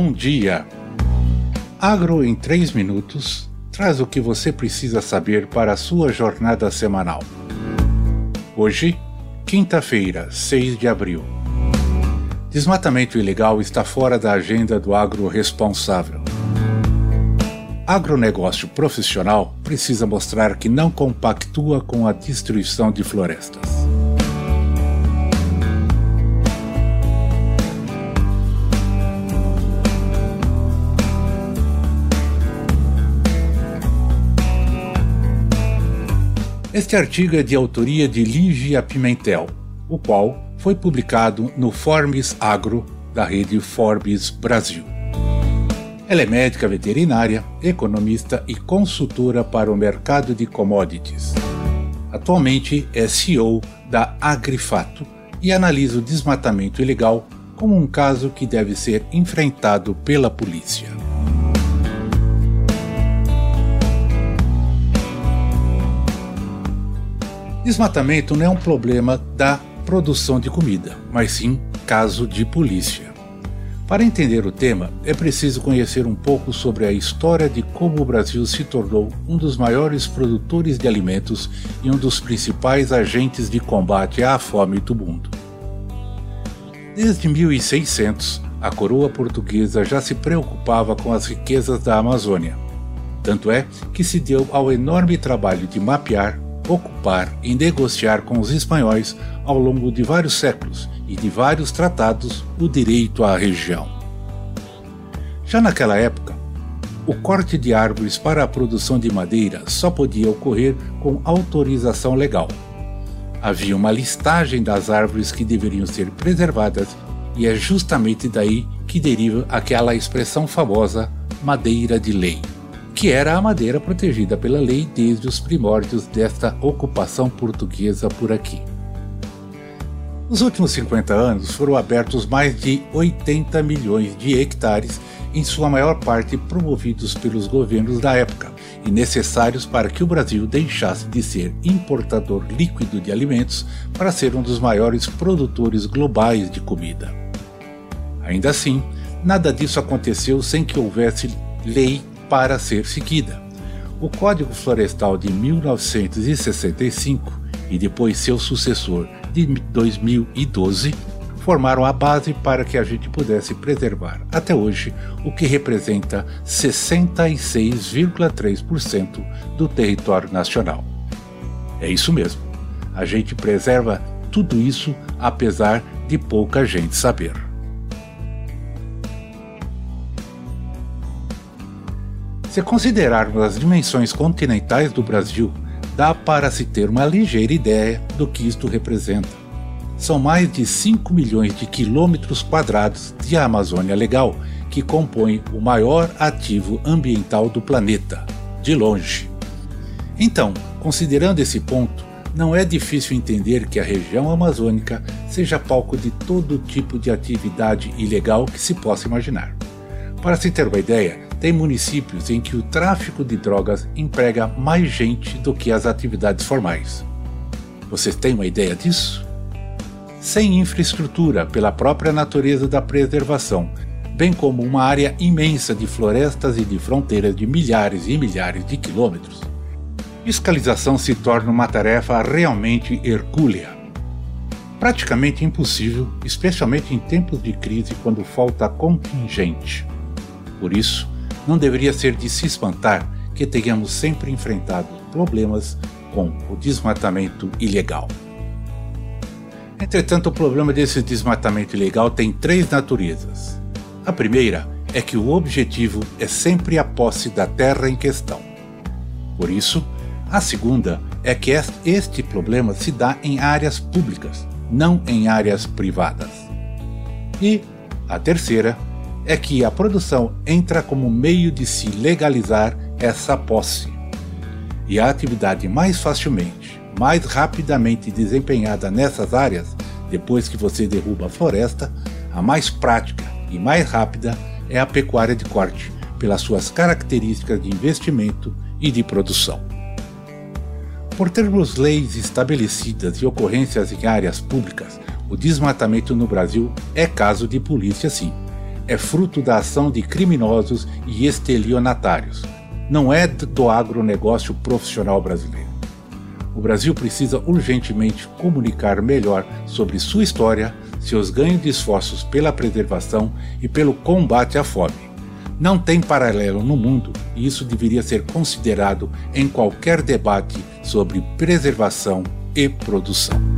Bom dia! Agro em 3 minutos traz o que você precisa saber para a sua jornada semanal. Hoje, quinta-feira, 6 de abril. Desmatamento ilegal está fora da agenda do agro responsável. Agronegócio profissional precisa mostrar que não compactua com a destruição de florestas. Este artigo é de autoria de Lígia Pimentel, o qual foi publicado no Forbes Agro da rede Forbes Brasil. Ela é médica veterinária, economista e consultora para o mercado de commodities. Atualmente é CEO da Agrifato e analisa o desmatamento ilegal como um caso que deve ser enfrentado pela polícia. Desmatamento não é um problema da produção de comida, mas sim caso de polícia. Para entender o tema, é preciso conhecer um pouco sobre a história de como o Brasil se tornou um dos maiores produtores de alimentos e um dos principais agentes de combate à fome do mundo. Desde 1600, a coroa portuguesa já se preocupava com as riquezas da Amazônia. Tanto é que se deu ao enorme trabalho de mapear, ocupar e negociar com os espanhóis ao longo de vários séculos e de vários tratados o direito à região. Já naquela época, o corte de árvores para a produção de madeira só podia ocorrer com autorização legal. Havia uma listagem das árvores que deveriam ser preservadas e é justamente daí que deriva aquela expressão famosa madeira de lei que era a madeira protegida pela lei desde os primórdios desta ocupação portuguesa por aqui. Nos últimos 50 anos foram abertos mais de 80 milhões de hectares, em sua maior parte promovidos pelos governos da época e necessários para que o Brasil deixasse de ser importador líquido de alimentos para ser um dos maiores produtores globais de comida. Ainda assim, nada disso aconteceu sem que houvesse lei para ser seguida. O Código Florestal de 1965 e depois seu sucessor de 2012 formaram a base para que a gente pudesse preservar até hoje o que representa 66,3% do território nacional. É isso mesmo. A gente preserva tudo isso apesar de pouca gente saber. Se considerarmos as dimensões continentais do Brasil, dá para se ter uma ligeira ideia do que isto representa. São mais de 5 milhões de quilômetros quadrados de Amazônia Legal, que compõem o maior ativo ambiental do planeta, de longe. Então, considerando esse ponto, não é difícil entender que a região amazônica seja palco de todo tipo de atividade ilegal que se possa imaginar. Para se ter uma ideia, tem municípios em que o tráfico de drogas emprega mais gente do que as atividades formais. Vocês têm uma ideia disso? Sem infraestrutura pela própria natureza da preservação, bem como uma área imensa de florestas e de fronteiras de milhares e milhares de quilômetros, fiscalização se torna uma tarefa realmente hercúlea. Praticamente impossível, especialmente em tempos de crise quando falta contingente. Por isso, não deveria ser de se espantar que tenhamos sempre enfrentado problemas com o desmatamento ilegal. Entretanto, o problema desse desmatamento ilegal tem três naturezas. A primeira é que o objetivo é sempre a posse da terra em questão. Por isso, a segunda é que este problema se dá em áreas públicas, não em áreas privadas. E a terceira é que a produção entra como meio de se legalizar essa posse. E a atividade mais facilmente, mais rapidamente desempenhada nessas áreas, depois que você derruba a floresta, a mais prática e mais rápida é a pecuária de corte, pelas suas características de investimento e de produção. Por termos leis estabelecidas e ocorrências em áreas públicas, o desmatamento no Brasil é caso de polícia sim é fruto da ação de criminosos e estelionatários. Não é do agronegócio profissional brasileiro. O Brasil precisa urgentemente comunicar melhor sobre sua história, seus ganhos de esforços pela preservação e pelo combate à fome. Não tem paralelo no mundo e isso deveria ser considerado em qualquer debate sobre preservação e produção.